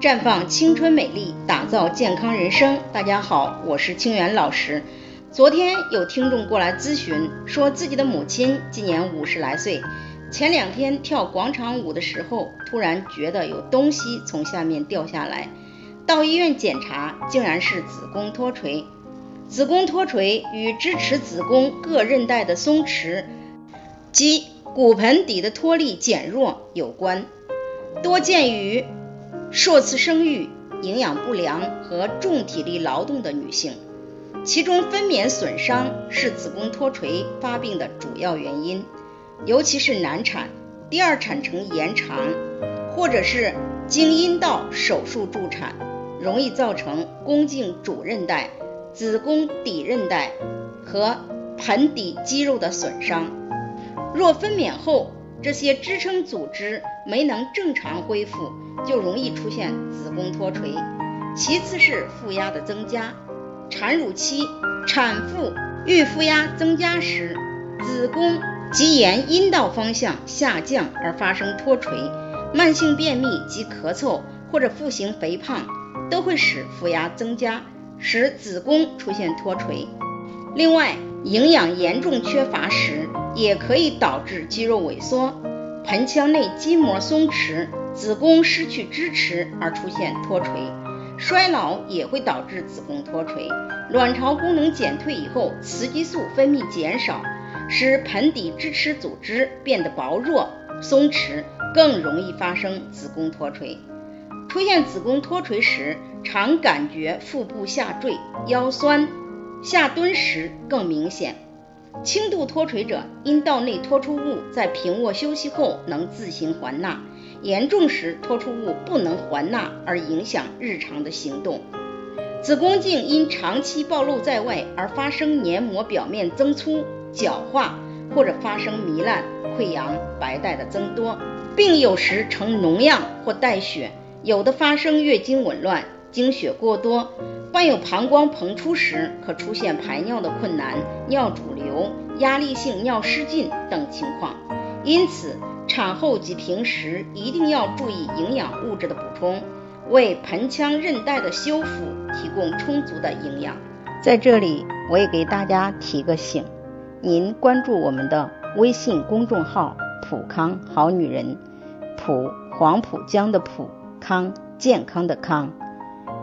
绽放青春美丽，打造健康人生。大家好，我是清源老师。昨天有听众过来咨询，说自己的母亲今年五十来岁，前两天跳广场舞的时候，突然觉得有东西从下面掉下来，到医院检查，竟然是子宫脱垂。子宫脱垂与支持子宫各韧带的松弛及骨盆底的脱力减弱有关，多见于。数次生育、营养不良和重体力劳动的女性，其中分娩损伤是子宫脱垂发病的主要原因，尤其是难产、第二产程延长，或者是经阴道手术助产，容易造成宫颈主韧带、子宫底韧带和盆底肌肉的损伤。若分娩后，这些支撑组织没能正常恢复，就容易出现子宫脱垂。其次是负压的增加，产乳期产妇遇负压增加时，子宫即沿阴道方向下降而发生脱垂。慢性便秘及咳嗽或者腹型肥胖都会使负压增加，使子宫出现脱垂。另外，营养严重缺乏时，也可以导致肌肉萎缩、盆腔内筋膜松弛、子宫失去支持而出现脱垂。衰老也会导致子宫脱垂。卵巢功能减退以后，雌激素分泌减少，使盆底支持组织变得薄弱、松弛，更容易发生子宫脱垂。出现子宫脱垂时，常感觉腹部下坠、腰酸。下蹲时更明显。轻度脱垂者，阴道内脱出物在平卧休息后能自行还纳；严重时，脱出物不能还纳而影响日常的行动。子宫颈因长期暴露在外而发生黏膜表面增粗、角化，或者发生糜烂、溃疡、白带的增多，并有时呈脓样或带血，有的发生月经紊乱、经血过多。患有膀胱膨出时，可出现排尿的困难、尿主流、压力性尿失禁等情况。因此，产后及平时一定要注意营养物质的补充，为盆腔韧带的修复提供充足的营养。在这里，我也给大家提个醒：您关注我们的微信公众号“普康好女人”，普黄浦江的普康健康的康。